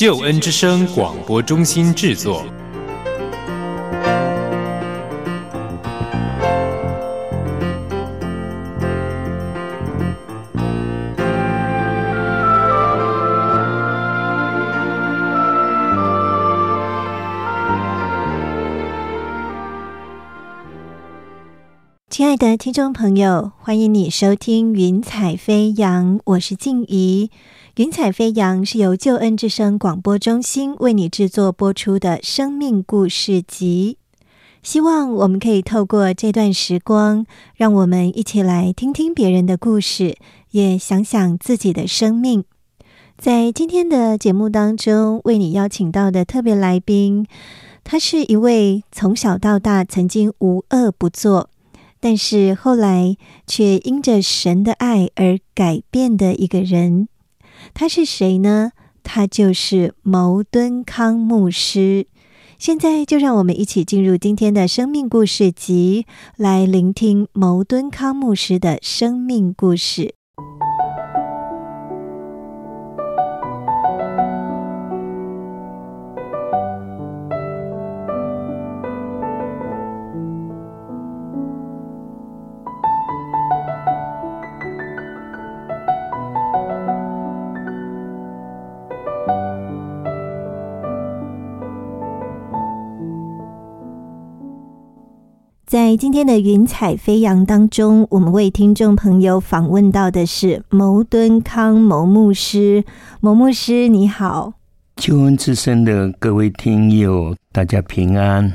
救恩之声广播中心制作。亲爱的听众朋友，欢迎你收听《云彩飞扬》，我是静怡。《云彩飞扬》是由救恩之声广播中心为你制作播出的生命故事集。希望我们可以透过这段时光，让我们一起来听听别人的故事，也想想自己的生命。在今天的节目当中，为你邀请到的特别来宾，他是一位从小到大曾经无恶不作，但是后来却因着神的爱而改变的一个人。他是谁呢？他就是牟敦康牧师。现在就让我们一起进入今天的生命故事集，来聆听牟敦康牧师的生命故事。今天的云彩飞扬当中，我们为听众朋友访问到的是牟敦康牟牧师。牟牧师，你好！救恩之声的各位听友，大家平安。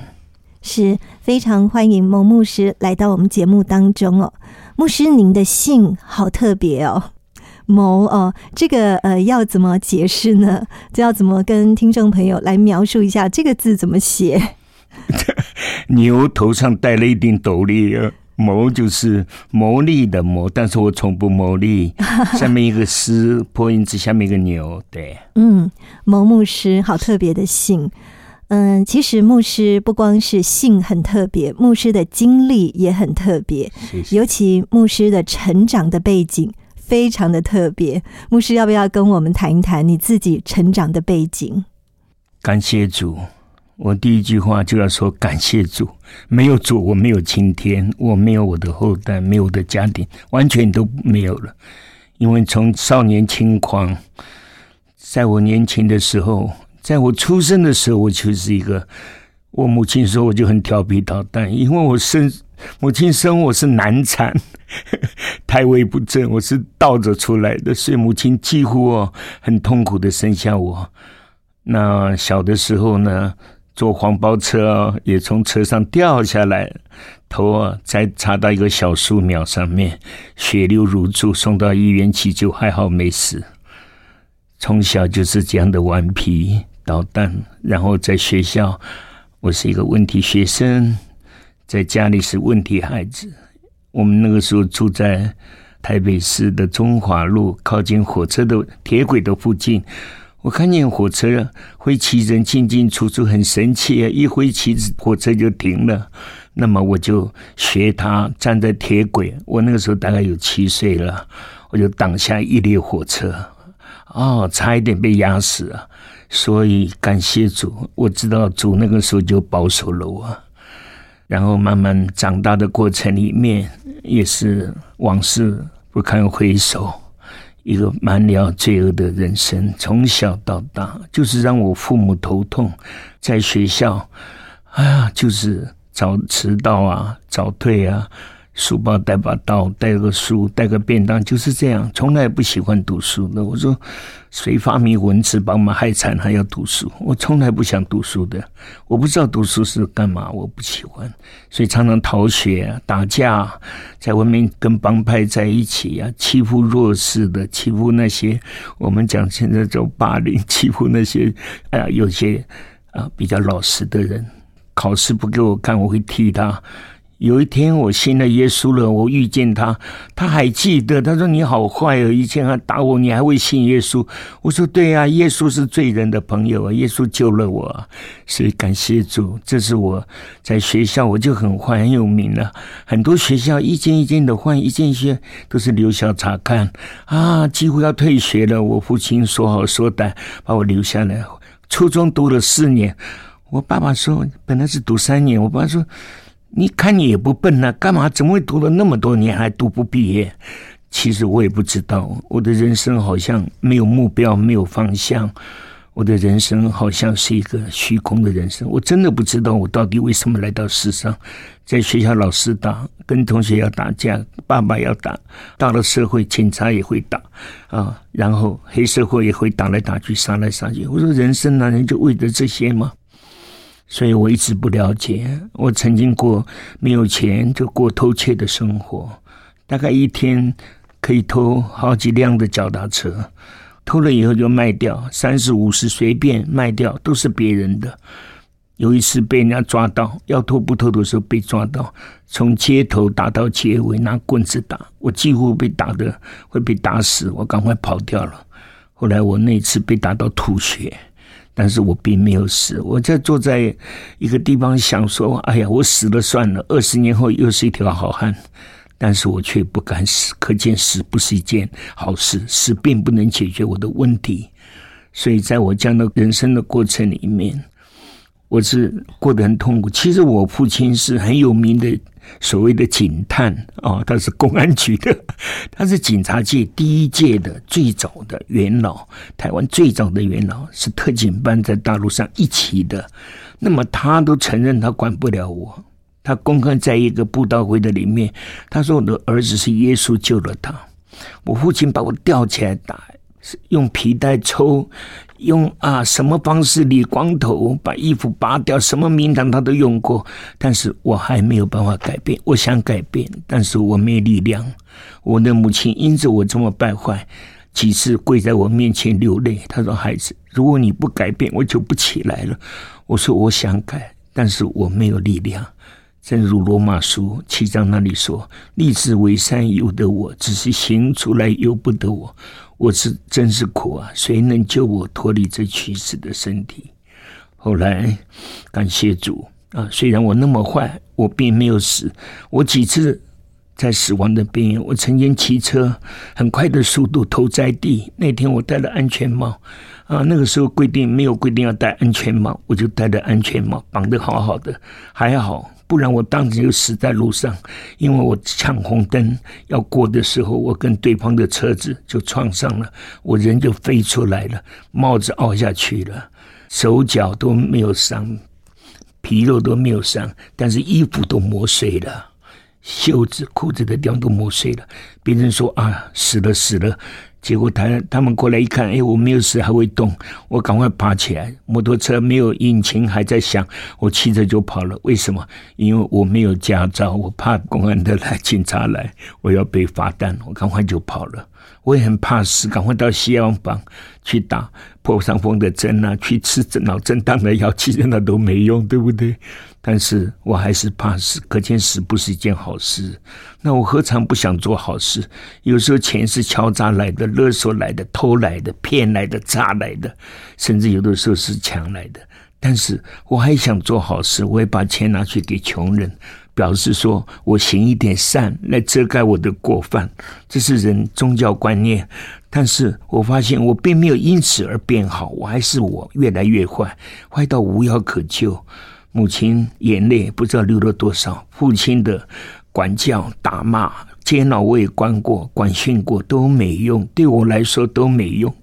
是非常欢迎牟牧师来到我们节目当中哦。牧师，您的姓好特别哦，牟哦，这个呃要怎么解释呢？这要怎么跟听众朋友来描述一下这个字怎么写？牛头上戴了一顶斗笠，谋就是谋利的谋，但是我从不谋利。下面一个师破音字，下面一个牛，对，嗯，谋牧师好特别的姓。嗯，其实牧师不光是性很特别，牧师的经历也很特别，尤其牧师的成长的背景非常的特别。牧师要不要跟我们谈一谈你自己成长的背景？感谢主。我第一句话就要说感谢主，没有主，我没有今天，我没有我的后代，没有我的家庭，完全都没有了。因为从少年轻狂，在我年轻的时候，在我出生的时候，我就是一个，我母亲说我就很调皮捣蛋，因为我生母亲生我是难产，胎位不正，我是倒着出来的，所以母亲几乎哦很痛苦的生下我。那小的时候呢？坐黄包车也从车上掉下来，头啊再插到一个小树苗上面，血流如注，送到医院急救，还好没死。从小就是这样的顽皮捣蛋，然后在学校我是一个问题学生，在家里是问题孩子。我们那个时候住在台北市的中华路，靠近火车的铁轨的附近。我看见火车会骑人进进出出，很神奇啊！一挥旗子，火车就停了。那么我就学他站在铁轨。我那个时候大概有七岁了，我就挡下一列火车，哦，差一点被压死了。所以感谢主，我知道主那个时候就保守了我。然后慢慢长大的过程里面，也是往事不堪回首。一个蛮了罪恶的人生，从小到大就是让我父母头痛。在学校，哎呀，就是早迟到啊，早退啊，书包带把刀，带个书，带个便当，就是这样，从来不喜欢读书的。我说，谁发明文字把我们害惨，还要读书？我从来不想读书的，我不知道读书是干嘛，我不喜欢，所以常常逃学、打架，在外面跟帮派在一起啊，欺负弱势的，欺负那些我们讲现在叫霸凌，欺负那些哎呀，有些啊比较老实的人，考试不给我看，我会踢他。有一天我信了耶稣了，我遇见他，他还记得。他说：“你好坏哦，以前还打我，你还会信耶稣？”我说：“对呀，耶稣是罪人的朋友啊，耶稣救了我，所以感谢主。”这是我在学校我就很坏很有名了，很多学校一间一间的换，一间一间都是留校查看啊，几乎要退学了。我父亲说好说歹，把我留下来。初中读了四年，我爸爸说本来是读三年，我爸说。你看你也不笨呐，干嘛？怎么会读了那么多年还读不毕业？其实我也不知道，我的人生好像没有目标，没有方向。我的人生好像是一个虚空的人生。我真的不知道我到底为什么来到世上。在学校老师打，跟同学要打架，爸爸要打，到了社会警察也会打啊，然后黑社会也会打来打去，杀来杀去。我说人生难道就为了这些吗？所以我一直不了解。我曾经过没有钱就过偷窃的生活，大概一天可以偷好几辆的脚踏车，偷了以后就卖掉，三十五十随便卖掉，都是别人的。有一次被人家抓到，要偷不偷的时候被抓到，从街头打到街尾，拿棍子打，我几乎被打的会被打死，我赶快跑掉了。后来我那次被打到吐血。但是我并没有死，我在坐在一个地方想说：“哎呀，我死了算了，二十年后又是一条好汉。”但是我却不敢死，可见死不是一件好事，死并不能解决我的问题。所以在我这样的人生的过程里面。我是过得很痛苦。其实我父亲是很有名的所谓的警探啊，他是公安局的，他是警察界第一届的最早的元老，台湾最早的元老是特警班在大陆上一起的。那么他都承认他管不了我，他公开在一个布道会的里面，他说我的儿子是耶稣救了他。我父亲把我吊起来打，用皮带抽。用啊什么方式理光头，把衣服拔掉，什么名堂他都用过，但是我还没有办法改变。我想改变，但是我没力量。我的母亲因着我这么败坏，几次跪在我面前流泪。她说：“孩子，如果你不改变，我就不起来了。”我说：“我想改，但是我没有力量。”正如罗马书七章那里说：“立志为善由得我，只是行出来由不得我。”我是真是苦啊！谁能救我脱离这屈死的身体？后来感谢主啊！虽然我那么坏，我并没有死。我几次在死亡的边缘，我曾经骑车很快的速度投在地。那天我戴了安全帽啊，那个时候规定没有规定要戴安全帽，我就戴了安全帽，绑得好好的，还好。不然我当时就死在路上，因为我抢红灯要过的时候，我跟对方的车子就撞上了，我人就飞出来了，帽子凹下去了，手脚都没有伤，皮肉都没有伤，但是衣服都磨碎了，袖子、裤子的地方都磨碎了。别人说啊，死了死了。结果他他们过来一看，哎，我没有死，还会动，我赶快爬起来。摩托车没有引擎，还在响，我骑着就跑了。为什么？因为我没有驾照，我怕公安的来，警察来，我要被罚单，我赶快就跑了。我也很怕死，赶快到西洋房去打破伤风的针啊，去吃脑震荡的药，其实那都没用，对不对？但是我还是怕死，可见死不是一件好事。那我何尝不想做好事？有时候钱是敲诈来的、勒索来的、偷来的、骗来的、诈来的，甚至有的时候是抢来的。但是我还想做好事，我会把钱拿去给穷人，表示说我行一点善来遮盖我的过犯。这是人宗教观念。但是我发现我并没有因此而变好，我还是我越来越坏，坏到无药可救。母亲眼泪不知道流了多少，父亲的管教、打骂、煎熬我也关过、管训过都没用，对我来说都没用。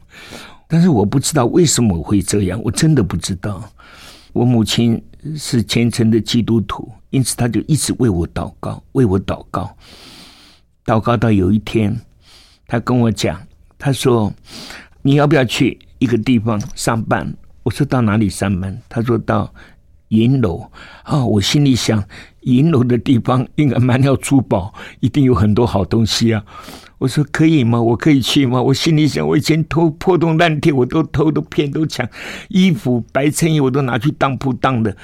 但是我不知道为什么会这样，我真的不知道。我母亲是虔诚的基督徒，因此他就一直为我祷告，为我祷告。祷告到有一天，他跟我讲，他说：“你要不要去一个地方上班？”我说：“到哪里上班？”他说到银楼。啊，我心里想，银楼的地方应该满了珠宝，一定有很多好东西啊。我说：“可以吗？我可以去吗？”我心里想，我以前偷破洞烂铁，我都偷都骗都抢，衣服白衬衣我都拿去当铺当的，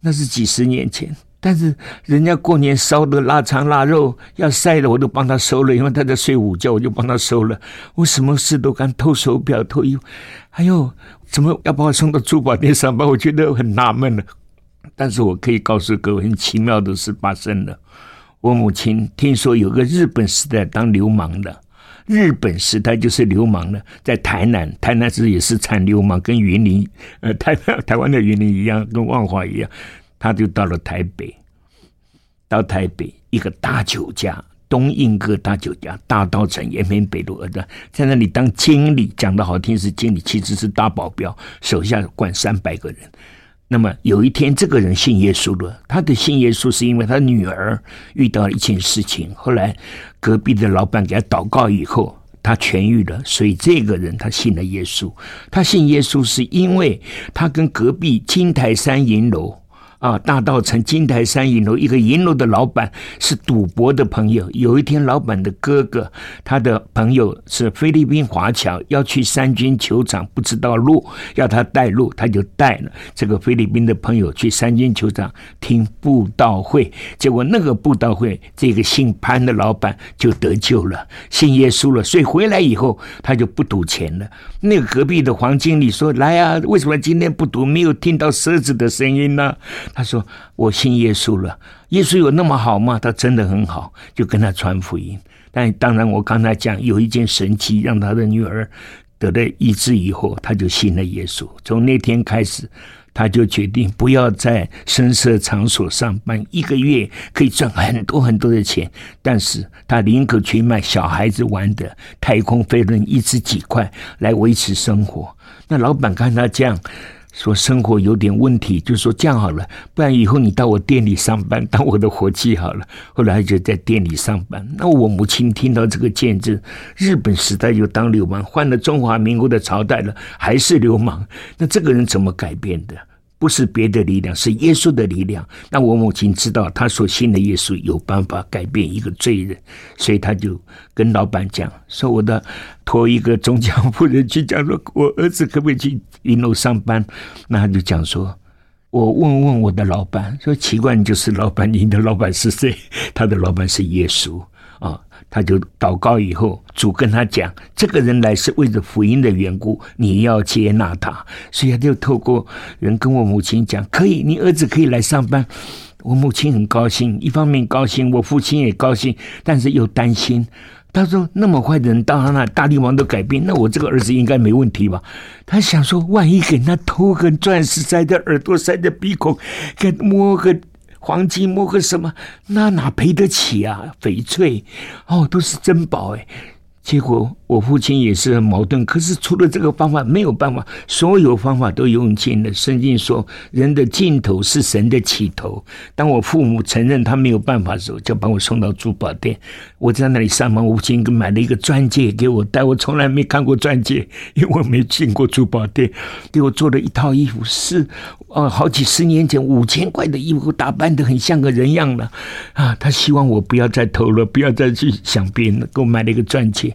那是几十年前。但是人家过年烧的腊肠腊肉要晒的，我都帮他收了，因为他在睡午觉，我就帮他收了。我什么事都敢偷手表、偷衣服，还有怎么要把我送到珠宝店上班？我觉得很纳闷了。但是我可以告诉各位，很奇妙的事发生了。我母亲听说有个日本时代当流氓的，日本时代就是流氓的，在台南，台南是也是产流氓，跟云林呃台 台湾的云林一样，跟万华一样。他就到了台北，到台北一个大酒家，东印哥大酒家，大道城延平北路二段，在那里当经理，讲的好听是经理，其实是大保镖，手下管三百个人。那么有一天，这个人信耶稣了。他的信耶稣是因为他女儿遇到了一件事情，后来隔壁的老板给他祷告以后，他痊愈了，所以这个人他信了耶稣。他信耶稣是因为他跟隔壁金台山银楼。啊，大道城金台山银楼一个银楼的老板是赌博的朋友。有一天，老板的哥哥，他的朋友是菲律宾华侨，要去三军球场，不知道路，要他带路，他就带了这个菲律宾的朋友去三军球场听布道会。结果那个布道会，这个姓潘的老板就得救了，信耶稣了。所以回来以后，他就不赌钱了。那个隔壁的黄经理说：“来啊，为什么今天不赌？没有听到狮子的声音呢？”他说：“我信耶稣了，耶稣有那么好吗？他真的很好，就跟他传福音。但当然，我刚才讲有一件神奇，让他的女儿得了医治以后，他就信了耶稣。从那天开始，他就决定不要在声色场所上班，一个月可以赚很多很多的钱，但是他宁可去卖小孩子玩的太空飞轮，一次几块来维持生活。那老板看他这样。”说生活有点问题，就说这样好了，不然以后你到我店里上班，当我的伙计好了。后来就在店里上班。那我母亲听到这个见证，日本时代就当流氓，换了中华民国的朝代了，还是流氓。那这个人怎么改变的？不是别的力量，是耶稣的力量。那我母亲知道，她所信的耶稣有办法改变一个罪人，所以她就跟老板讲说：“我的托一个中江夫人去讲说，我儿子可不可以去云楼上班？”那他就讲说：“我问问我的老板，说奇怪，就是老板，你的老板是谁？他的老板是耶稣啊。”他就祷告以后，主跟他讲：“这个人来是为了福音的缘故，你要接纳他。”所以他就透过人跟我母亲讲：“可以，你儿子可以来上班。”我母亲很高兴，一方面高兴，我父亲也高兴，但是又担心。他说：“那么坏的人到他那，大力王都改变，那我这个儿子应该没问题吧？”他想说：“万一给他偷个钻石塞在耳朵，塞在鼻孔，给摸个。”黄金摸个什么？那哪赔得起啊？翡翠，哦，都是珍宝哎。结果我父亲也是很矛盾，可是除了这个方法没有办法，所有方法都用尽了。圣经说，人的尽头是神的起头。当我父母承认他没有办法的时候，就把我送到珠宝店。我在那里上班，父亲买了一个钻戒给我戴，我从来没看过钻戒，因为我没进过珠宝店。给我做了一套衣服，是哦，好几十年前五千块的衣服，打扮的很像个人样了啊。他希望我不要再偷了，不要再去想别人，给我买了一个钻戒。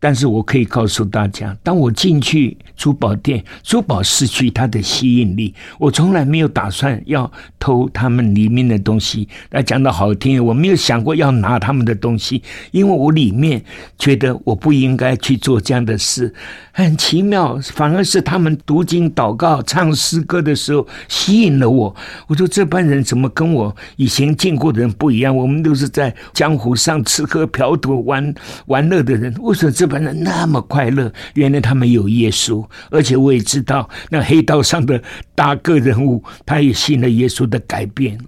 但是我可以告诉大家，当我进去珠宝店，珠宝失去它的吸引力。我从来没有打算要偷他们里面的东西。那讲的好听，我没有想过要拿他们的东西，因为我里面觉得我不应该去做这样的事。很奇妙，反而是他们读经、祷告、唱诗歌的时候吸引了我。我说这班人怎么跟我以前见过的人不一样？我们都是在江湖上吃喝嫖赌、玩玩乐的人，为什么这班人那么快乐？原来他们有耶稣，而且我也知道那黑道上的大个人物，他也信了耶稣的改变。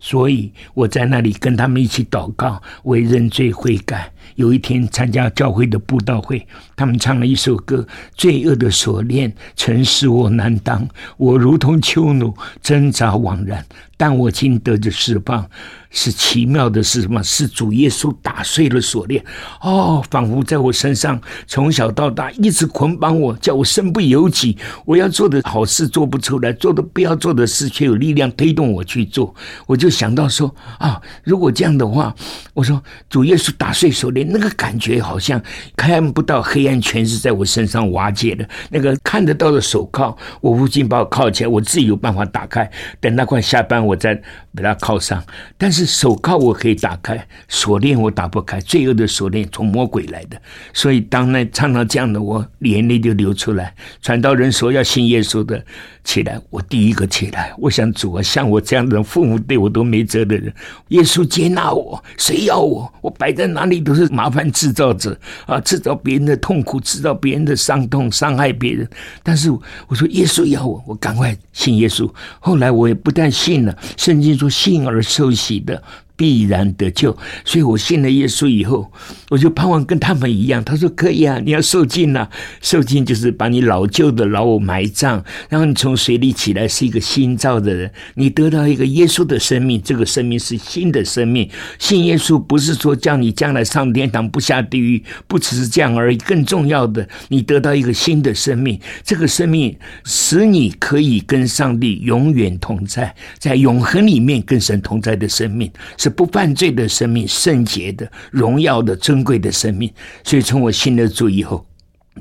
所以我在那里跟他们一起祷告，为认罪悔改。有一天参加教会的布道会，他们唱了一首歌：“罪恶的锁链曾使我难当，我如同囚奴挣扎枉然，但我今得的释放。”是奇妙的是什么？是主耶稣打碎了锁链，哦，仿佛在我身上从小到大一直捆绑我，叫我身不由己。我要做的好事做不出来，做的不要做的事却有力量推动我去做。我就想到说啊，如果这样的话，我说主耶稣打碎锁链，那个感觉好像看不到黑暗，全是在我身上瓦解的。那个看得到的手铐，我父亲把我铐起来，我自己有办法打开。等那块下班，我再把它铐上。但是。手铐我可以打开，锁链我打不开。罪恶的锁链从魔鬼来的，所以当那唱到这样的，我眼泪就流出来。传道人说要信耶稣的起来，我第一个起来。我想主啊，像我这样的人父母对我都没辙的人，耶稣接纳我，谁要我？我摆在哪里都是麻烦制造者啊，制造别人的痛苦，制造别人的伤痛，伤害别人。但是我说耶稣要我，我赶快信耶稣。后来我也不但信了，圣经说幸而受洗。的必然得救，所以我信了耶稣以后，我就盼望跟他们一样。他说可以啊，你要受尽啊，受尽就是把你老旧的老我埋葬，然后你从水里起来是一个新造的人，你得到一个耶稣的生命，这个生命是新的生命。信耶稣不是说叫你将来上天堂不下地狱，不只是这样而已。更重要的，你得到一个新的生命，这个生命使你可以跟上帝永远同在，在永恒里面跟神同在的生命是。不犯罪的生命，圣洁的、荣耀的、尊贵的生命。所以，从我信了主以后，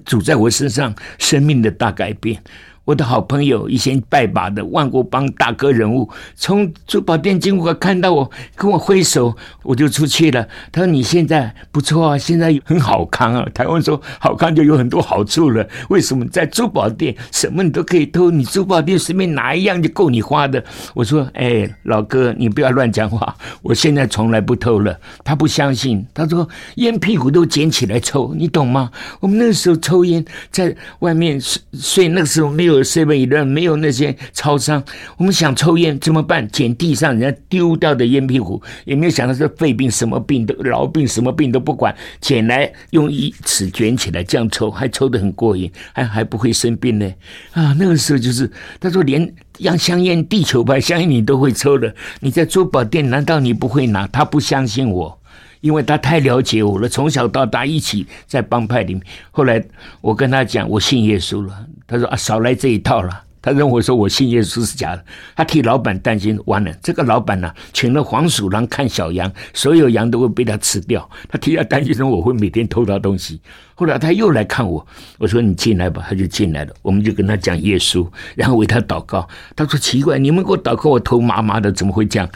主在我身上生命的大改变。我的好朋友，以前拜把的万国帮大哥人物，从珠宝店经过，看到我，跟我挥手，我就出去了。他说：“你现在不错啊，现在很好看啊。”台湾说好看就有很多好处了。为什么在珠宝店什么你都可以偷？你珠宝店随便拿一样就够你花的。我说：“哎，老哥，你不要乱讲话。我现在从来不偷了。”他不相信，他说：“烟屁股都捡起来抽，你懂吗？我们那时候抽烟，在外面睡睡，那个时候没有。” Seven eleven 没有那些超商，我们想抽烟怎么办？捡地上人家丢掉的烟屁股，也没有想到是肺病，什么病都痨病，什么病都不管，捡来用一尺卷起来这样抽，还抽得很过瘾，还还不会生病呢。啊，那个时候就是他说连让香烟、地球牌香烟你都会抽的，你在珠宝店难道你不会拿？他不相信我。因为他太了解我了，从小到大一起在帮派里面。后来我跟他讲，我信耶稣了。他说啊，少来这一套了。他认为说我信耶稣是假的。他替老板担心，完了，这个老板呢，请了黄鼠狼看小羊，所有羊都会被他吃掉。他替他担心说我会每天偷他东西。后来他又来看我，我说你进来吧，他就进来了。我们就跟他讲耶稣，然后为他祷告。他说奇怪，你们给我祷告，我头麻麻的，怎么会这样？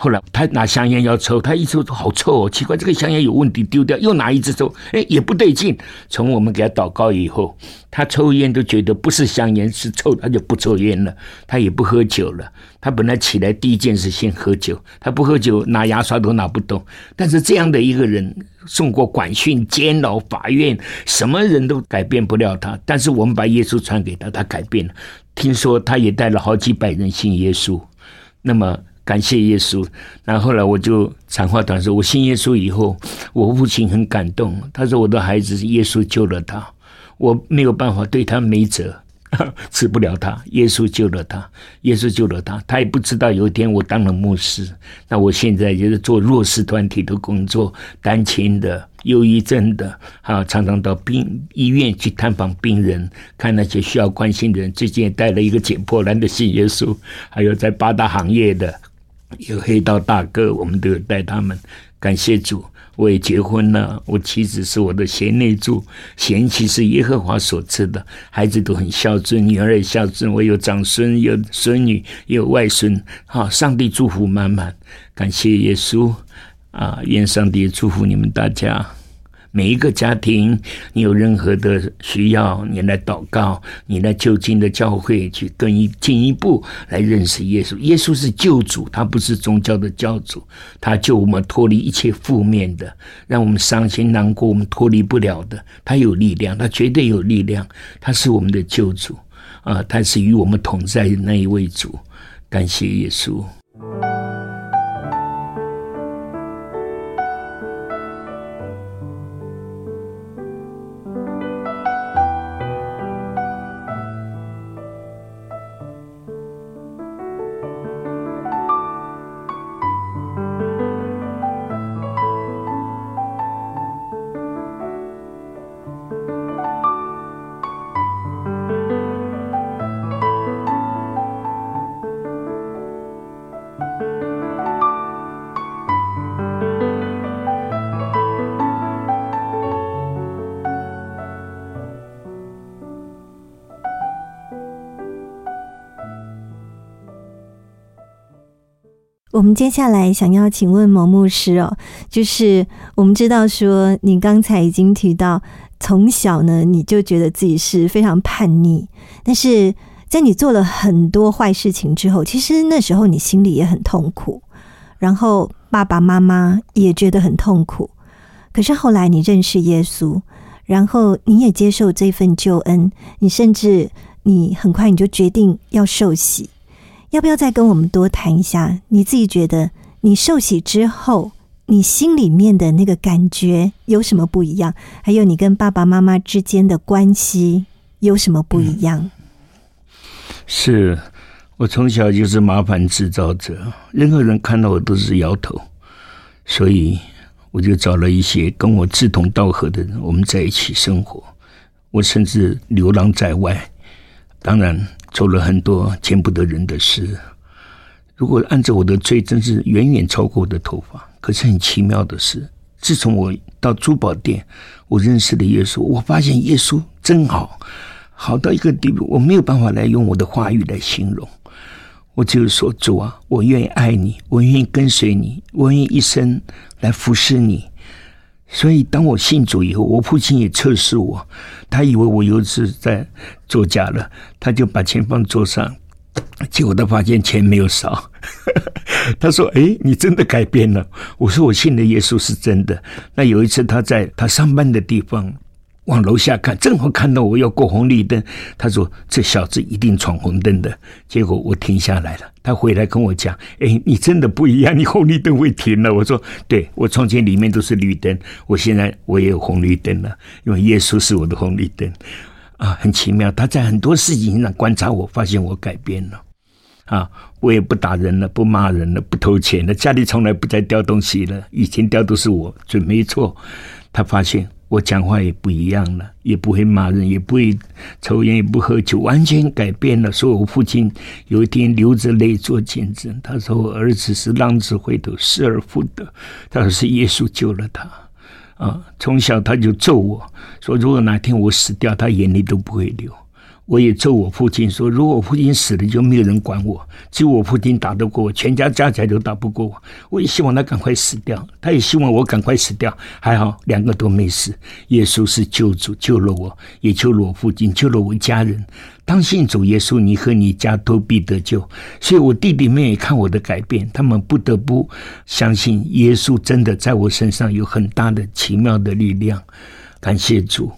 后来他拿香烟要抽，他一抽好臭哦，奇怪，这个香烟有问题，丢掉，又拿一支抽，哎，也不对劲。从我们给他祷告以后，他抽烟都觉得不是香烟是臭，他就不抽烟了，他也不喝酒了。他本来起来第一件事先喝酒，他不喝酒拿牙刷都拿不动。但是这样的一个人，送过管训、监牢、法院，什么人都改变不了他。但是我们把耶稣传给他，他改变了。听说他也带了好几百人信耶稣，那么。感谢耶稣，然后来我就长话短说，我信耶稣以后，我父亲很感动。他说我的孩子是耶稣救了他，我没有办法对他没辙。治不了他，耶稣救了他，耶稣救了他，他也不知道有一天我当了牧师，那我现在就是做弱势团体的工作，单亲的、忧郁症的，啊，常常到病医院去探访病人，看那些需要关心的人。最近也带了一个捡破烂的信耶稣，还有在八大行业的有黑道大哥，我们都有带他们，感谢主。我也结婚了，我妻子是我的贤内助，贤妻是耶和华所赐的，孩子都很孝顺，女儿也孝顺，我有长孙，有孙女，也有外孙，好，上帝祝福满满，感谢耶稣啊，愿上帝祝福你们大家。每一个家庭，你有任何的需要，你来祷告，你来就近的教会去更一进一步来认识耶稣。耶稣是救主，他不是宗教的教主，他救我们脱离一切负面的，让我们伤心难过，我们脱离不了的。他有力量，他绝对有力量，他是我们的救主啊！他是与我们同在的那一位主。感谢耶稣。我们接下来想要请问某牧师哦，就是我们知道说，你刚才已经提到，从小呢你就觉得自己是非常叛逆，但是在你做了很多坏事情之后，其实那时候你心里也很痛苦，然后爸爸妈妈也觉得很痛苦。可是后来你认识耶稣，然后你也接受这份救恩，你甚至你很快你就决定要受洗。要不要再跟我们多谈一下？你自己觉得你受洗之后，你心里面的那个感觉有什么不一样？还有你跟爸爸妈妈之间的关系有什么不一样？是我从小就是麻烦制造者，任何人看到我都是摇头，所以我就找了一些跟我志同道合的人，我们在一起生活。我甚至流浪在外，当然。做了很多见不得人的事。如果按照我的罪，真是远远超过我的头发。可是很奇妙的是，自从我到珠宝店，我认识了耶稣，我发现耶稣真好，好到一个地步，我没有办法来用我的话语来形容。我就是说，主啊，我愿意爱你，我愿意跟随你，我愿意一生来服侍你。所以，当我信主以后，我父亲也测试我，他以为我又是在作假了，他就把钱放桌上，结果他发现钱没有少。他说：“哎，你真的改变了。”我说：“我信的耶稣是真的。”那有一次，他在他上班的地方。往楼下看，正好看到我要过红绿灯。他说：“这小子一定闯红灯的。”结果我停下来了。他回来跟我讲：“哎，你真的不一样，你红绿灯会停了。”我说：“对，我从前里面都是绿灯，我现在我也有红绿灯了，因为耶稣是我的红绿灯。”啊，很奇妙。他在很多事情上观察我，发现我改变了。啊，我也不打人了，不骂人了，不偷钱了，家里从来不再掉东西了。以前掉都是我，准没错。他发现。我讲话也不一样了，也不会骂人，也不会抽烟，也不喝酒，完全改变了。所以我父亲有一天流着泪做见证，他说：“我儿子是浪子回头，失而复得。”他说：“是耶稣救了他。”啊，从小他就咒我说：“如果哪天我死掉，他眼泪都不会流。”我也咒我父亲说：“如果我父亲死了，就没有人管我。只有我父亲打得过我，全家加起来都打不过我。我也希望他赶快死掉，他也希望我赶快死掉。还好，两个都没死。耶稣是救主，救了我，也救了我父亲，救了我家人。当信主耶稣，你和你家都必得救。所以我弟弟妹妹看我的改变，他们不得不相信耶稣真的在我身上有很大的奇妙的力量。感谢主。”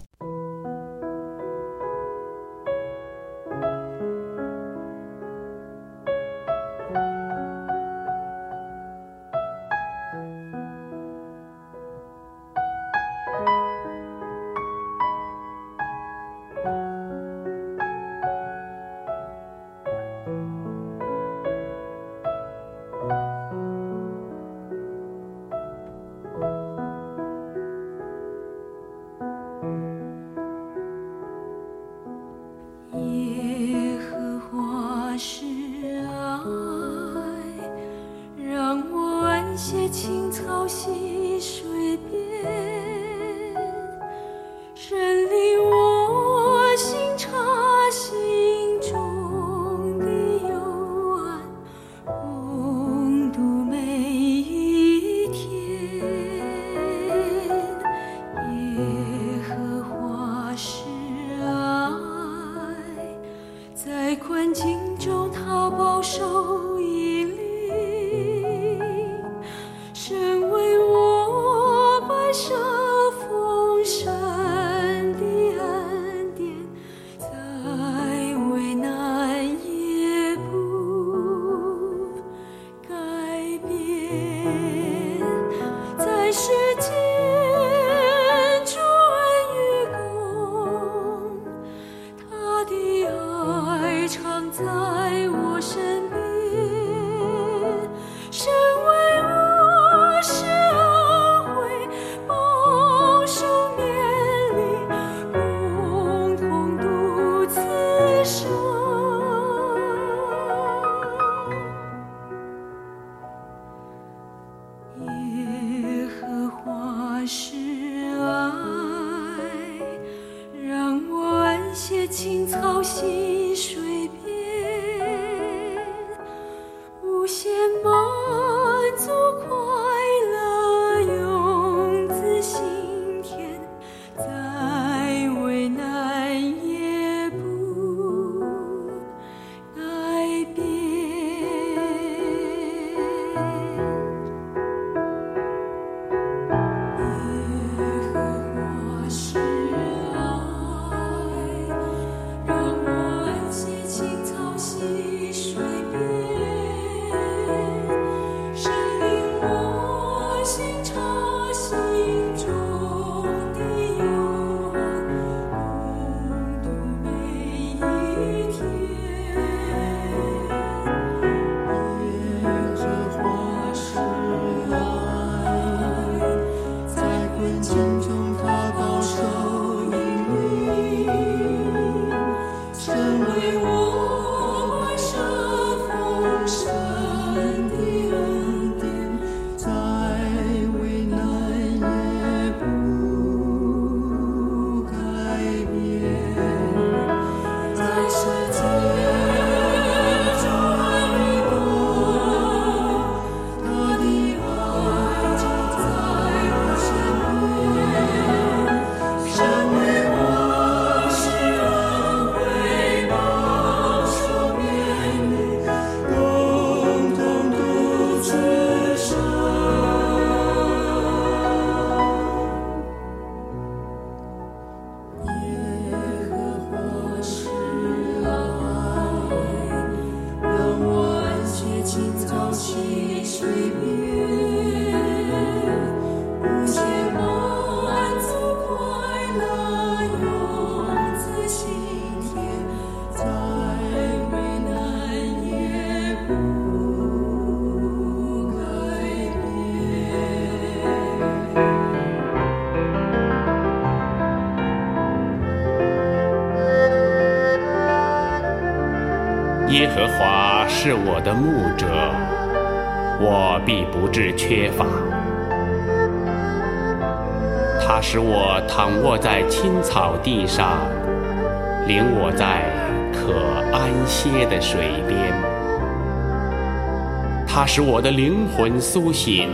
使我的灵魂苏醒，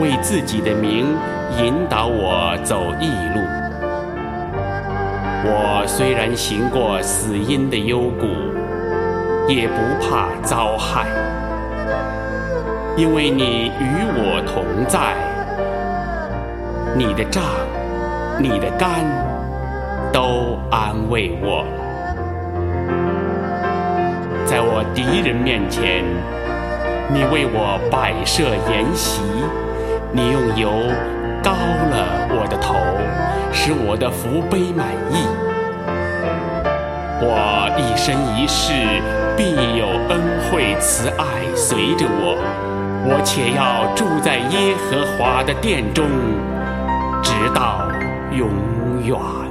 为自己的名引导我走义路。我虽然行过死荫的幽谷，也不怕遭害，因为你与我同在，你的杖、你的竿都安慰我。在我敌人面前，你为我摆设筵席，你用油膏了我的头，使我的福杯满溢。我一生一世必有恩惠慈爱随着我，我且要住在耶和华的殿中，直到永远。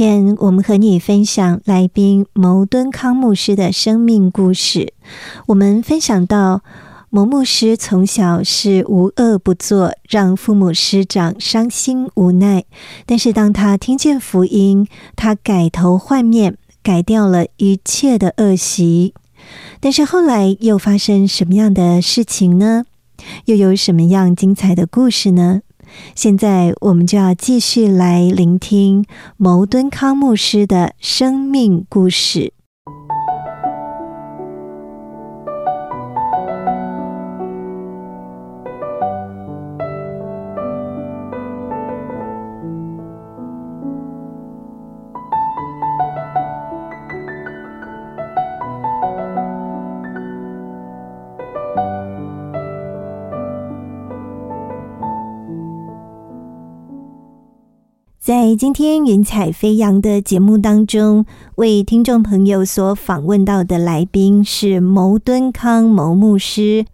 前我们和你分享来宾牟敦康牧师的生命故事，我们分享到牟牧师从小是无恶不作，让父母师长伤心无奈。但是当他听见福音，他改头换面，改掉了一切的恶习。但是后来又发生什么样的事情呢？又有什么样精彩的故事呢？现在我们就要继续来聆听牟敦康牧师的生命故事。在今天云彩飞扬的节目当中，为听众朋友所访问到的来宾是牟敦康牟牧师。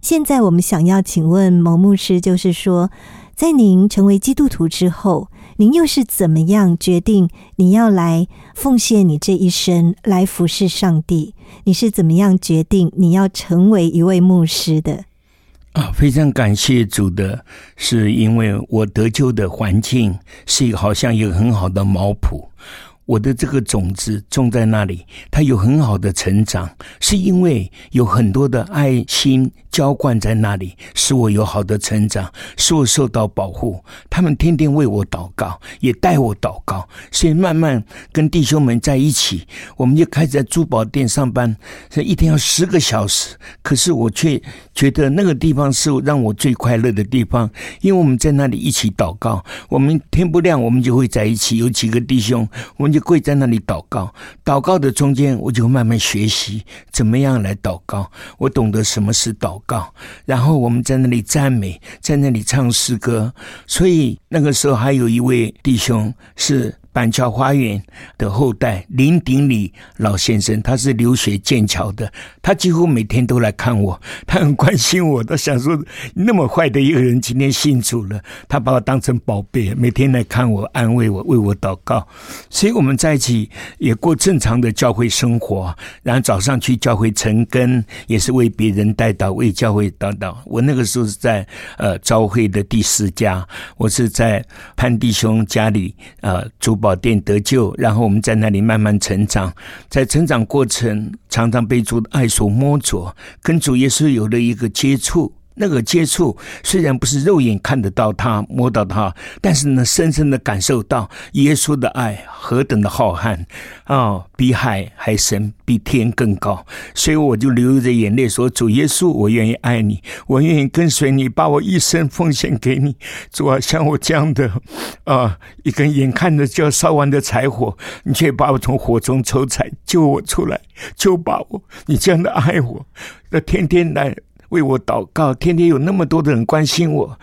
现在我们想要请问牟牧师，就是说，在您成为基督徒之后，您又是怎么样决定你要来奉献你这一生来服侍上帝？你是怎么样决定你要成为一位牧师的？啊，非常感谢主的，是因为我得救的环境是一个好像一个很好的毛谱。我的这个种子种在那里，它有很好的成长，是因为有很多的爱心浇灌在那里，使我有好的成长，使我受到保护。他们天天为我祷告，也带我祷告，所以慢慢跟弟兄们在一起，我们就开始在珠宝店上班，这一天要十个小时。可是我却觉得那个地方是让我最快乐的地方，因为我们在那里一起祷告。我们天不亮，我们就会在一起，有几个弟兄，我们。就跪在那里祷告，祷告的中间，我就慢慢学习怎么样来祷告。我懂得什么是祷告，然后我们在那里赞美，在那里唱诗歌。所以那个时候还有一位弟兄是。板桥花园的后代林鼎礼老先生，他是留学剑桥的，他几乎每天都来看我，他很关心我，他想说那么坏的一个人今天信主了，他把我当成宝贝，每天来看我，安慰我，为我祷告。所以我们在一起也过正常的教会生活，然后早上去教会晨根，也是为别人带祷，为教会祷祷。我那个时候是在呃朝会的第四家，我是在潘弟兄家里呃住。宝殿得救，然后我们在那里慢慢成长，在成长过程常常被主的爱所摸着，跟主耶稣有了一个接触。那个接触虽然不是肉眼看得到他摸到他，但是呢，深深的感受到耶稣的爱何等的浩瀚啊，比海还深，比天更高。所以我就流着眼泪说：“主耶稣，我愿意爱你，我愿意跟随你，把我一生奉献给你。主啊，像我这样的啊，一根眼看着就要烧完的柴火，你却把我从火中抽柴，救我出来，就把我，你这样的爱我，那天天来。”为我祷告，天天有那么多的人关心我，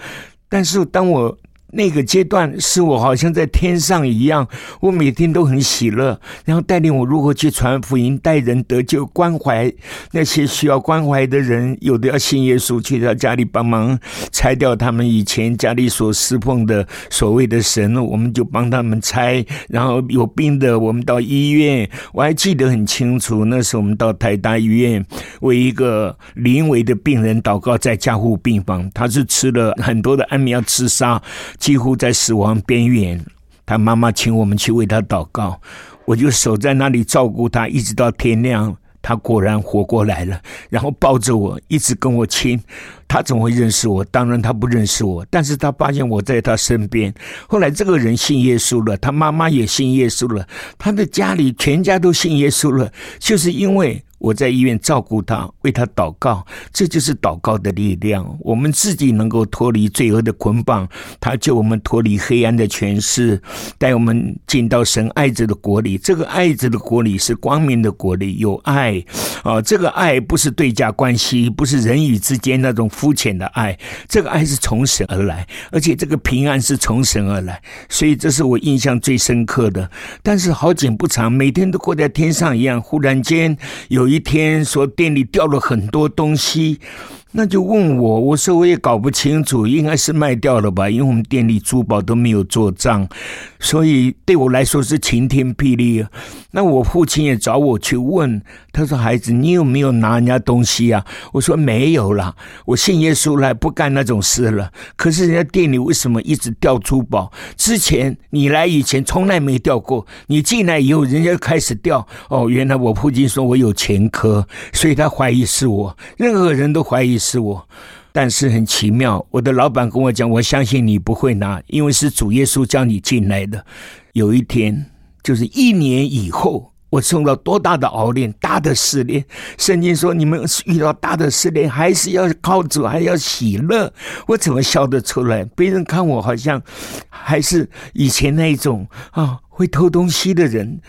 但是当我。那个阶段是我好像在天上一样，我每天都很喜乐，然后带领我如何去传福音、带人得救、关怀那些需要关怀的人。有的要信耶稣，去到家里帮忙拆掉他们以前家里所侍奉的所谓的神，我们就帮他们拆。然后有病的，我们到医院，我还记得很清楚，那时候我们到台大医院为一个临危的病人祷告，在加护病房，他是吃了很多的安眠药自杀。几乎在死亡边缘，他妈妈请我们去为他祷告，我就守在那里照顾他，一直到天亮。他果然活过来了，然后抱着我，一直跟我亲。他怎么会认识我？当然他不认识我，但是他发现我在他身边。后来这个人信耶稣了，他妈妈也信耶稣了，他的家里全家都信耶稣了，就是因为。我在医院照顾他，为他祷告，这就是祷告的力量。我们自己能够脱离罪恶的捆绑，他救我们脱离黑暗的权势，带我们进到神爱子的国里。这个爱子的国里是光明的国里，有爱啊！这个爱不是对价关系，不是人与之间那种肤浅的爱，这个爱是从神而来，而且这个平安是从神而来。所以这是我印象最深刻的。但是好景不长，每天都过在天上一样，忽然间有。一天说店里掉了很多东西。那就问我，我说我也搞不清楚，应该是卖掉了吧？因为我们店里珠宝都没有做账，所以对我来说是晴天霹雳。那我父亲也找我去问，他说：“孩子，你有没有拿人家东西啊？”我说：“没有啦，我信耶稣了，不干那种事了。可是人家店里为什么一直掉珠宝？之前你来以前从来没掉过，你进来以后人家开始掉。哦，原来我父亲说我有前科，所以他怀疑是我。任何人都怀疑。”是我，但是很奇妙。我的老板跟我讲，我相信你不会拿，因为是主耶稣叫你进来的。有一天，就是一年以后，我受到多大的熬炼、大的试炼。圣经说，你们遇到大的试炼，还是要靠主，还要喜乐。我怎么笑得出来？别人看我好像还是以前那一种啊，会偷东西的人。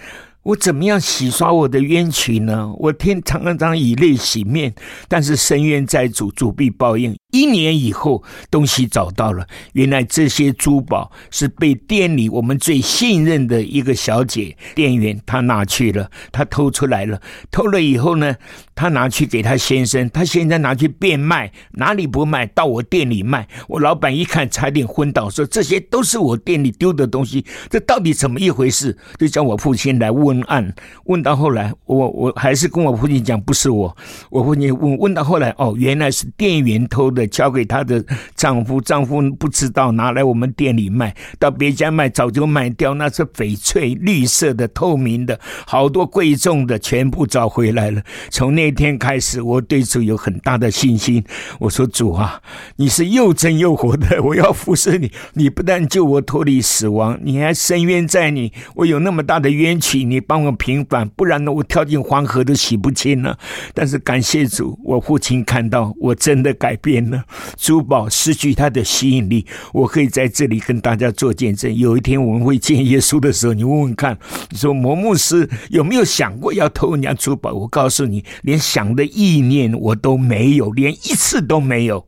我怎么样洗刷我的冤屈呢？我天常常以泪洗面，但是深渊在主，主必报应。一年以后，东西找到了，原来这些珠宝是被店里我们最信任的一个小姐店员她拿去了，她偷出来了。偷了以后呢，她拿去给她先生，她现在拿去变卖，哪里不卖到我店里卖。我老板一看差点昏倒，说这些都是我店里丢的东西，这到底怎么一回事？就叫我父亲来问。问案问到后来，我我还是跟我父亲讲不是我，我父亲问问到后来，哦，原来是店员偷的。交给她的丈夫，丈夫不知道拿来我们店里卖，到别家卖早就卖掉，那是翡翠绿色的、透明的，好多贵重的全部找回来了。从那天开始，我对主有很大的信心。我说主啊，你是又真又活的，我要服侍你。你不但救我脱离死亡，你还伸冤在你，我有那么大的冤屈，你帮我平反，不然呢，我跳进黄河都洗不清了。但是感谢主，我父亲看到我真的改变，珠宝失去它的吸引力。我可以在这里跟大家做见证。有一天我们会见耶稣的时候，你问问看，你说摩牧师有没有想过要偷人家珠宝？我告诉你，连想的意念我都没有，连一次都没有。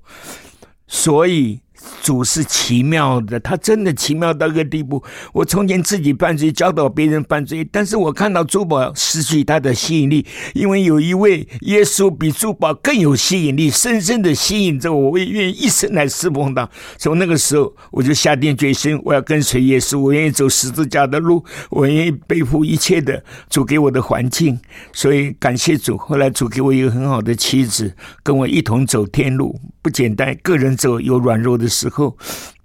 所以。主是奇妙的，他真的奇妙到个地步。我从前自己犯罪，教导别人犯罪，但是我看到珠宝失去它的吸引力，因为有一位耶稣比珠宝更有吸引力，深深的吸引着我。我愿意一生来侍奉他。从那个时候，我就下定决心，我要跟随耶稣，我愿意走十字架的路，我愿意背负一切的主给我的环境。所以感谢主，后来主给我一个很好的妻子，跟我一同走天路，不简单。个人走有软弱的。时候，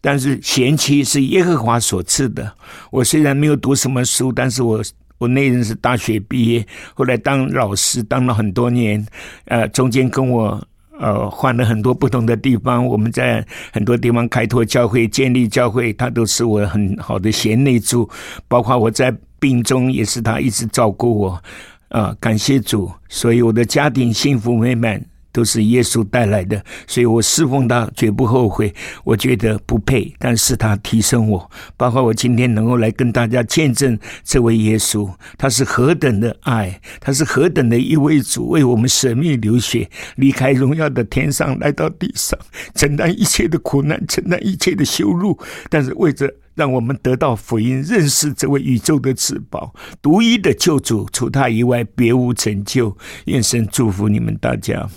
但是贤妻是耶和华所赐的。我虽然没有读什么书，但是我我那人是大学毕业，后来当老师当了很多年。呃，中间跟我呃换了很多不同的地方，我们在很多地方开拓教会、建立教会，他都是我很好的贤内助。包括我在病中，也是他一直照顾我。啊，感谢主，所以我的家庭幸福美满。都是耶稣带来的，所以我侍奉他绝不后悔。我觉得不配，但是他提升我，包括我今天能够来跟大家见证这位耶稣，他是何等的爱，他是何等的一位主，为我们舍命流血，离开荣耀的天上来到地上，承担一切的苦难，承担一切的羞辱，但是为着让我们得到福音，认识这位宇宙的至宝，独一的救主，除他以外别无成就。愿神祝福你们大家。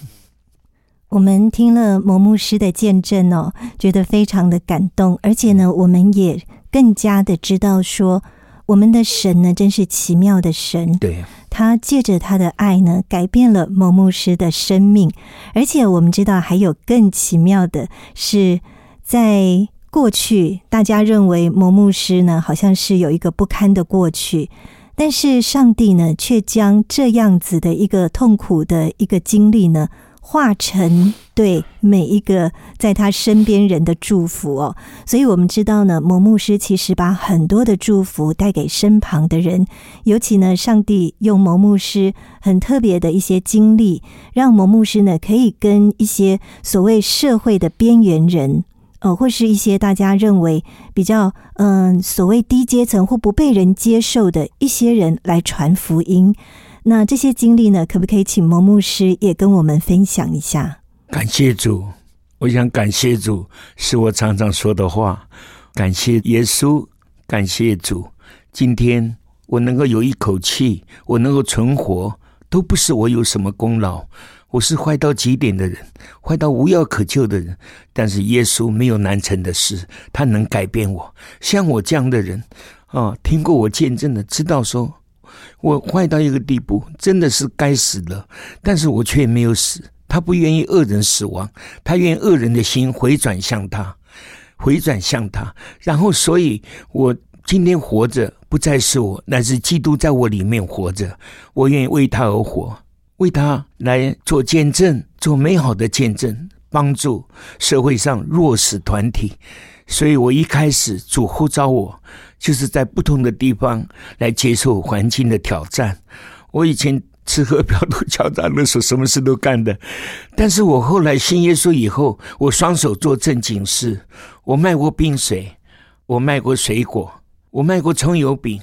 我们听了摩牧师的见证哦，觉得非常的感动，而且呢，我们也更加的知道说，我们的神呢，真是奇妙的神。对，他借着他的爱呢，改变了某牧师的生命，而且我们知道还有更奇妙的是，在过去大家认为摩牧师呢，好像是有一个不堪的过去，但是上帝呢，却将这样子的一个痛苦的一个经历呢。化成对每一个在他身边人的祝福哦，所以我们知道呢，某牧师其实把很多的祝福带给身旁的人，尤其呢，上帝用某牧师很特别的一些经历，让某牧师呢可以跟一些所谓社会的边缘人，呃，或是一些大家认为比较嗯所谓低阶层或不被人接受的一些人来传福音。那这些经历呢？可不可以请蒙牧师也跟我们分享一下？感谢主，我想感谢主是我常常说的话。感谢耶稣，感谢主。今天我能够有一口气，我能够存活，都不是我有什么功劳。我是坏到极点的人，坏到无药可救的人。但是耶稣没有难成的事，他能改变我。像我这样的人啊，听过我见证的，知道说。我坏到一个地步，真的是该死了，但是我却没有死。他不愿意恶人死亡，他愿恶人的心回转向他，回转向他。然后，所以我今天活着，不再是我，乃是基督在我里面活着。我愿意为他而活，为他来做见证，做美好的见证，帮助社会上弱势团体。所以我一开始主呼召我。就是在不同的地方来接受环境的挑战。我以前吃喝嫖赌敲诈勒索，什么事都干的。但是我后来信耶稣以后，我双手做正经事。我卖过冰水，我卖过水果，我卖过葱油饼，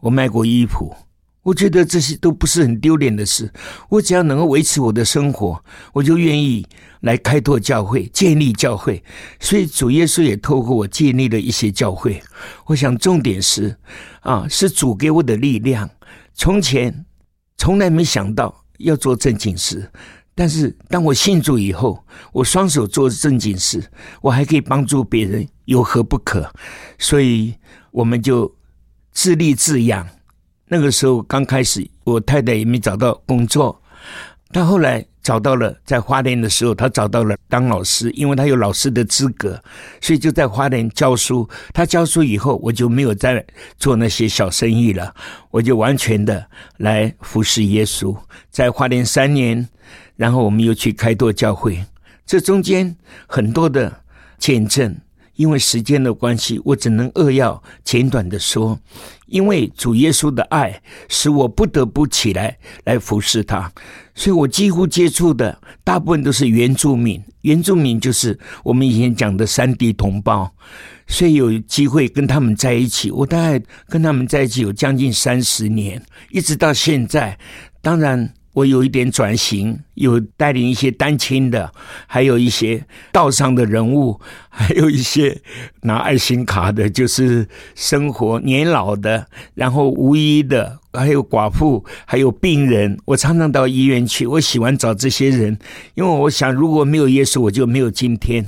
我卖过衣服。我觉得这些都不是很丢脸的事。我只要能够维持我的生活，我就愿意来开拓教会、建立教会。所以主耶稣也透过我建立了一些教会。我想重点是啊，是主给我的力量。从前从来没想到要做正经事，但是当我信主以后，我双手做正经事，我还可以帮助别人，有何不可？所以我们就自立自养。那个时候刚开始，我太太也没找到工作，他后来找到了，在花莲的时候，他找到了当老师，因为他有老师的资格，所以就在花莲教书。他教书以后，我就没有再做那些小生意了，我就完全的来服侍耶稣。在花莲三年，然后我们又去开拓教会，这中间很多的见证。因为时间的关系，我只能扼要简短的说。因为主耶稣的爱，使我不得不起来来服侍他，所以我几乎接触的大部分都是原住民。原住民就是我们以前讲的三地同胞，所以有机会跟他们在一起。我大概跟他们在一起有将近三十年，一直到现在。当然。我有一点转型，有带领一些单亲的，还有一些道上的人物，还有一些拿爱心卡的，就是生活年老的，然后无依的，还有寡妇，还有病人。我常常到医院去，我喜欢找这些人，因为我想，如果没有耶稣，我就没有今天。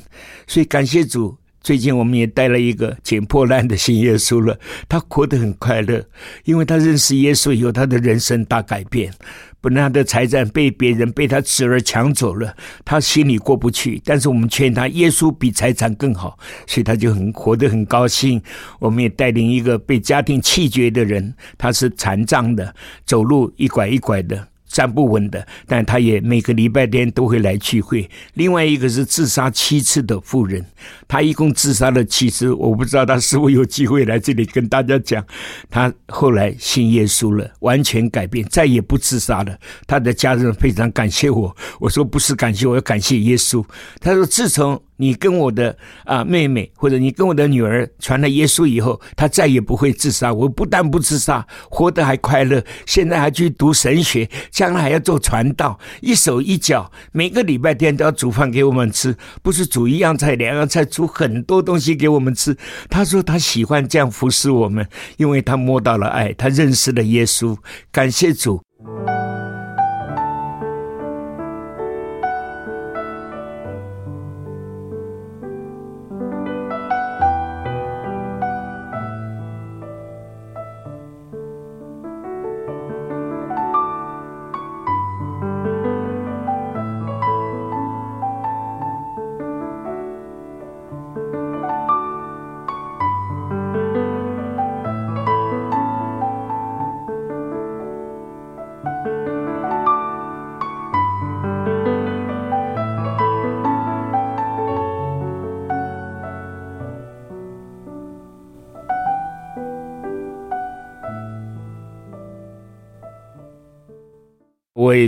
所以感谢主，最近我们也带了一个捡破烂的新耶稣了，他活得很快乐，因为他认识耶稣以后，他的人生大改变。本来他的财产被别人被他侄儿抢走了，他心里过不去。但是我们劝他，耶稣比财产更好，所以他就很活得很高兴。我们也带领一个被家庭弃绝的人，他是残障的，走路一拐一拐的。站不稳的，但他也每个礼拜天都会来聚会。另外一个是自杀七次的妇人，他一共自杀了七次。我不知道他是否有机会来这里跟大家讲。他后来信耶稣了，完全改变，再也不自杀了。他的家人非常感谢我。我说不是感谢我，要感谢耶稣。他说自从。你跟我的啊妹妹，或者你跟我的女儿传了耶稣以后，她再也不会自杀。我不但不自杀，活得还快乐。现在还去读神学，将来还要做传道，一手一脚。每个礼拜天都要煮饭给我们吃，不是煮一样菜两样菜，煮很多东西给我们吃。他说他喜欢这样服侍我们，因为他摸到了爱，他认识了耶稣。感谢主。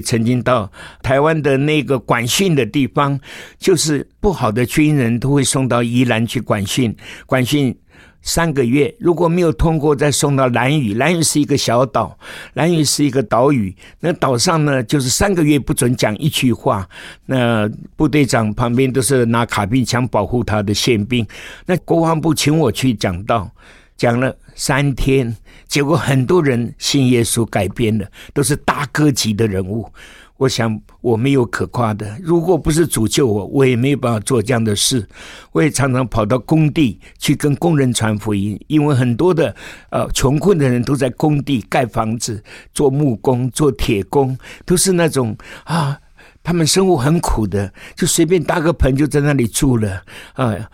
曾经到台湾的那个管训的地方，就是不好的军人都会送到宜兰去管训，管训三个月，如果没有通过，再送到兰屿。兰屿是一个小岛，兰屿是一个岛屿。那岛上呢，就是三个月不准讲一句话。那部队长旁边都是拿卡宾枪保护他的宪兵。那国防部请我去讲道。讲了三天，结果很多人信耶稣，改变了，都是大哥级的人物。我想我没有可夸的，如果不是主救我，我也没有办法做这样的事。我也常常跑到工地去跟工人传福音，因为很多的呃穷困的人都在工地盖房子、做木工、做铁工，都是那种啊，他们生活很苦的，就随便搭个棚就在那里住了啊。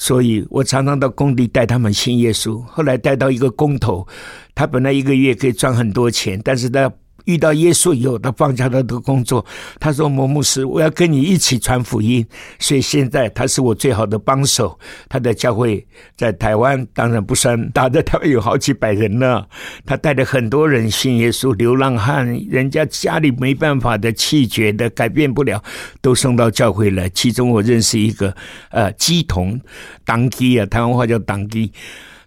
所以我常常到工地带他们信耶稣。后来带到一个工头，他本来一个月可以赚很多钱，但是他。遇到耶稣以后，他放下他的工作。他说：“摩牧师，我要跟你一起传福音。”所以现在他是我最好的帮手。他的教会在台湾当然不算大，在台湾有好几百人呢。他带着很多人信耶稣，流浪汉，人家家里没办法的、气绝的、改变不了，都送到教会来。其中我认识一个呃鸡童当鸡啊，台湾话叫当鸡。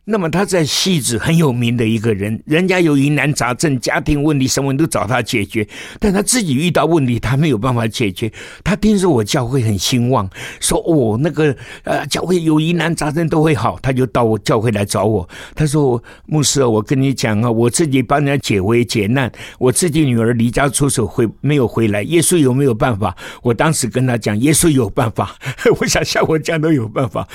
那么他在戏子很有名的一个人，人家有疑难杂症、家庭问题什么都找他解决，但他自己遇到问题，他没有办法解决。他听说我教会很兴旺，说哦那个呃教会有疑难杂症都会好，他就到我教会来找我。他说牧师，我跟你讲啊，我自己帮人家解围解难，我自己女儿离家出走回没有回来，耶稣有没有办法？我当时跟他讲，耶稣有办法。我想像我这样都有办法，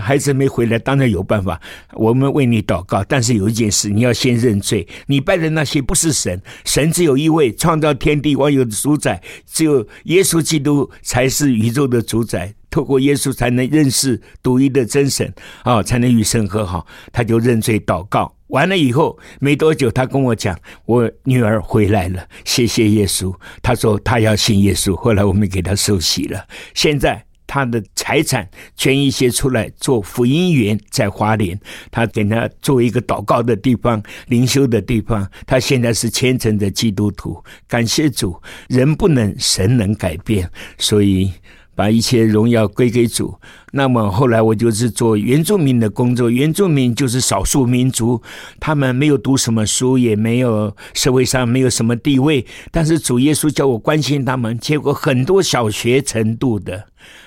孩子没回来，当然有办法。我。我们为你祷告。但是有一件事，你要先认罪，你拜的那些不是神，神只有一位，创造天地万有的主宰，只有耶稣基督才是宇宙的主宰。透过耶稣才能认识独一的真神啊，才能与神和好。他就认罪祷告完了以后，没多久他跟我讲，我女儿回来了，谢谢耶稣。他说他要信耶稣，后来我们给他受洗了。现在他的财产捐一些出来做福音园，在华联，他给他做一个祷告的地方、灵修的地方。他现在是虔诚的基督徒，感谢主，人不能，神能改变，所以。把一切荣耀归给主。那么后来我就是做原住民的工作。原住民就是少数民族，他们没有读什么书，也没有社会上没有什么地位。但是主耶稣叫我关心他们，结果很多小学程度的，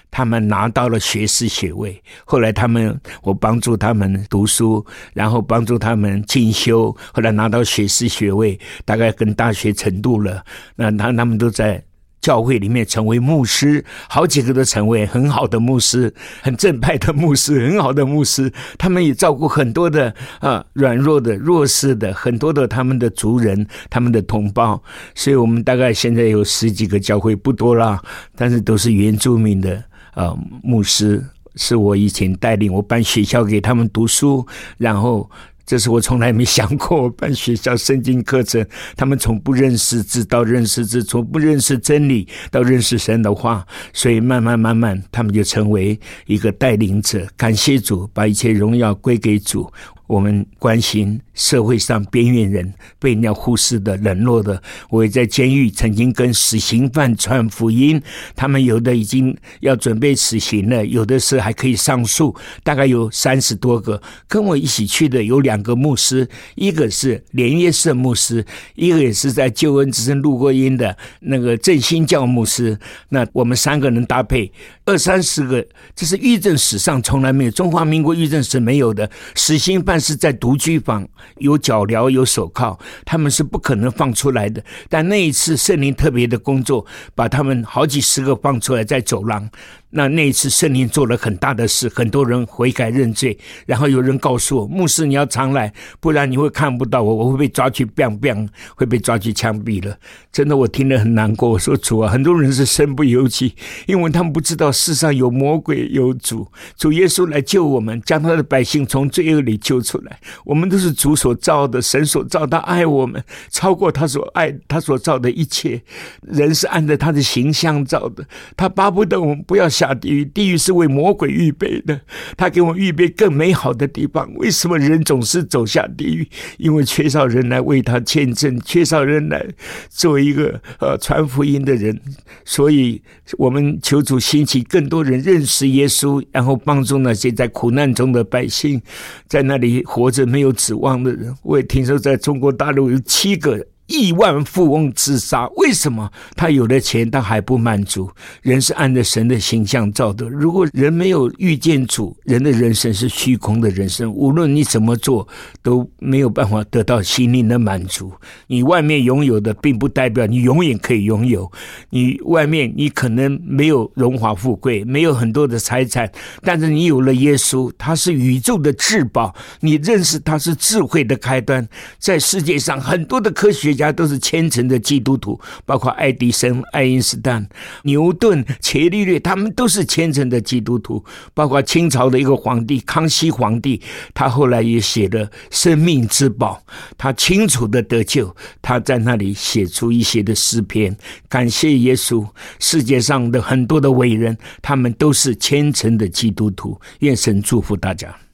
他们拿到了学士学位。后来他们，我帮助他们读书，然后帮助他们进修，后来拿到学士学位，大概跟大学程度了。那他他们都在。教会里面成为牧师，好几个都成为很好的牧师，很正派的牧师，很好的牧师。他们也照顾很多的啊软弱的、弱势的，很多的他们的族人、他们的同胞。所以我们大概现在有十几个教会，不多啦，但是都是原住民的呃牧师，是我以前带领我办学校给他们读书，然后。这是我从来没想过办学校圣经课程，他们从不认识字到认识字，从不认识真理到认识神的话，所以慢慢慢慢，他们就成为一个带领者。感谢主，把一切荣耀归给主。我们关心社会上边缘人被人家忽视的、冷落的。我也在监狱曾经跟死刑犯传福音，他们有的已经要准备死刑了，有的是还可以上诉，大概有三十多个。跟我一起去的有两个牧师，一个是连夜社牧师，一个也是在救恩之声录过音的那个振兴教牧师。那我们三个人搭配二三十个，这是狱政史上从来没有，中华民国狱政史没有的死刑犯。是在独居房，有脚镣，有手铐，他们是不可能放出来的。但那一次圣灵特别的工作，把他们好几十个放出来，在走廊。那那一次圣灵做了很大的事，很多人悔改认罪。然后有人告诉我，牧师你要常来，不然你会看不到我，我会被抓去 biang biang，会被抓去枪毙了。真的，我听得很难过。我说主啊，很多人是身不由己，因为他们不知道世上有魔鬼有主，主耶稣来救我们，将他的百姓从罪恶里救出来。我们都是主所造的，神所造，他爱我们，超过他所爱他所造的一切。人是按照他的形象造的，他巴不得我们不要。下地狱，地狱是为魔鬼预备的。他给我预备更美好的地方。为什么人总是走下地狱？因为缺少人来为他见证，缺少人来做一个呃传福音的人。所以，我们求主兴起更多人认识耶稣，然后帮助那些在苦难中的百姓，在那里活着没有指望的人。我也听说，在中国大陆有七个。亿万富翁自杀，为什么他有了钱，他还不满足？人是按着神的形象造的。如果人没有遇见主，人的人生是虚空的人生。无论你怎么做，都没有办法得到心灵的满足。你外面拥有的，并不代表你永远可以拥有。你外面你可能没有荣华富贵，没有很多的财产，但是你有了耶稣，他是宇宙的至宝。你认识他是智慧的开端。在世界上，很多的科学。家都是虔诚的基督徒，包括爱迪生、爱因斯坦、牛顿、伽利略，他们都是虔诚的基督徒。包括清朝的一个皇帝康熙皇帝，他后来也写了《生命之宝》，他清楚的得救，他在那里写出一些的诗篇，感谢耶稣。世界上的很多的伟人，他们都是虔诚的基督徒。愿神祝福大家。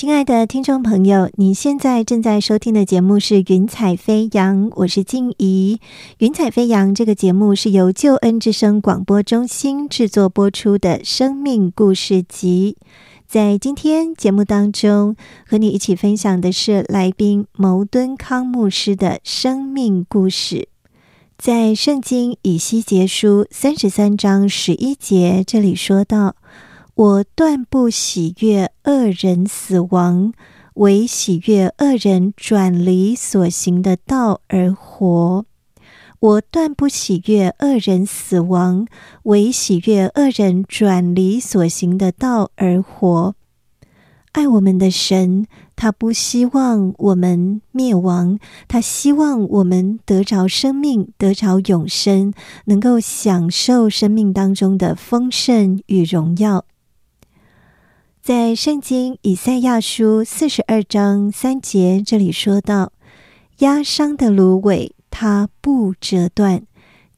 亲爱的听众朋友，你现在正在收听的节目是《云彩飞扬》，我是静怡。《云彩飞扬》这个节目是由救恩之声广播中心制作播出的生命故事集。在今天节目当中，和你一起分享的是来宾牟敦康牧师的生命故事。在圣经以西结书三十三章十一节，这里说到：“我断不喜悦恶人死亡，唯喜悦恶人转离所行的道而活。我断不喜悦恶人死亡，唯喜悦恶人转离所行的道而活。”爱我们的神，他不希望我们灭亡，他希望我们得着生命，得着永生，能够享受生命当中的丰盛与荣耀。在圣经以赛亚书四十二章三节，这里说到：“压伤的芦苇，它不折断；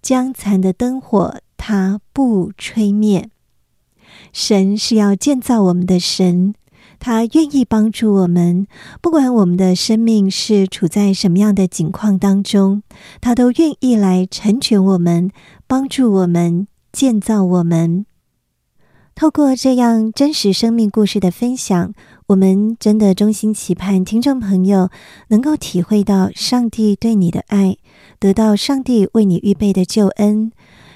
将残的灯火，它不吹灭。”神是要建造我们的神。他愿意帮助我们，不管我们的生命是处在什么样的境况当中，他都愿意来成全我们，帮助我们，建造我们。透过这样真实生命故事的分享，我们真的衷心期盼听众朋友能够体会到上帝对你的爱，得到上帝为你预备的救恩。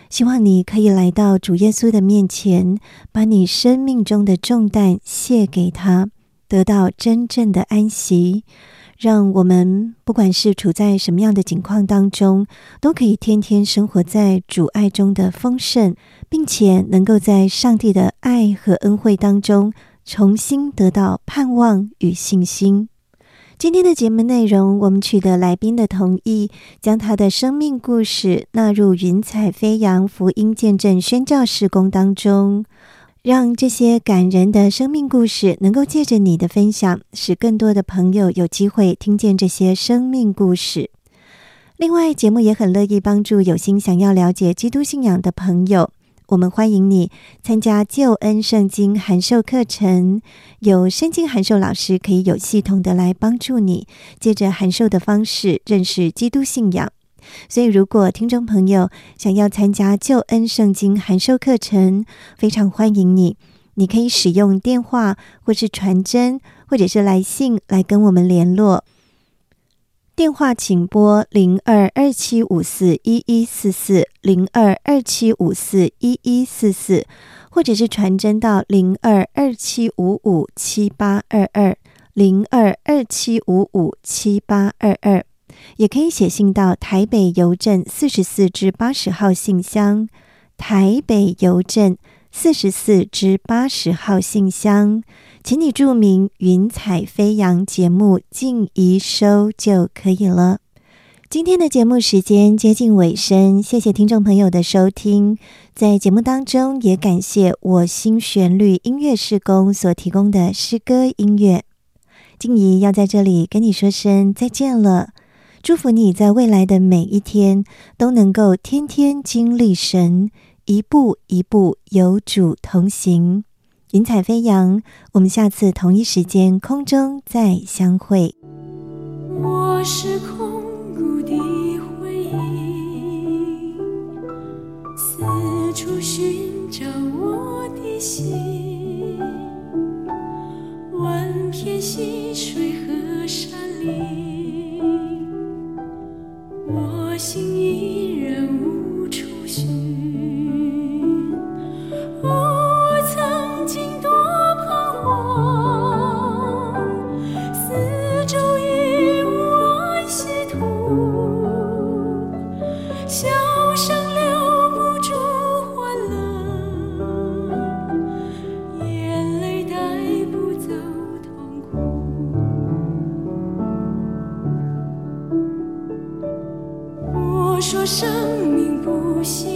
希望你可以来到主耶稣的面前，把你生命中的重担卸给他，得到真正的安息。让我们不管是处在什么样的境况当中，都可以天天生活在主爱中的丰盛，并且能够在上帝的爱和恩惠当中重新得到盼望与信心。今天的节目内容，我们取得来宾的同意，将他的生命故事纳入云彩飞扬福音见证宣教事工当中，让这些感人的生命故事能够借着你的分享，使更多的朋友有机会听见这些生命故事。另外，节目也很乐意帮助有心想要了解基督信仰的朋友。我们欢迎你参加救恩圣经函授课程，有圣经函授老师可以有系统的来帮助你，借着函授的方式认识基督信仰。所以，如果听众朋友想要参加救恩圣经函授课程，非常欢迎你。你可以使用电话，或是传真，或者是来信来跟我们联络。电话请拨零二二七五四一一四四零二二七五四一一四四，或者是传真到零二二七五五七八二二零二二七五五七八二二，也可以写信到台北邮政四十四至八十号信箱，台北邮政四十四至八十号信箱。请你注明“云彩飞扬”节目静怡收就可以了。今天的节目时间接近尾声，谢谢听众朋友的收听。在节目当中，也感谢我心旋律音乐施工所提供的诗歌音乐。静怡要在这里跟你说声再见了，祝福你在未来的每一天都能够天天经历神，一步一步有主同行。云彩飞扬，我们下次同一时间空中再相会。我是空谷的回忆，四处寻找我的心，万片溪水和山林，我心依然无生命不息。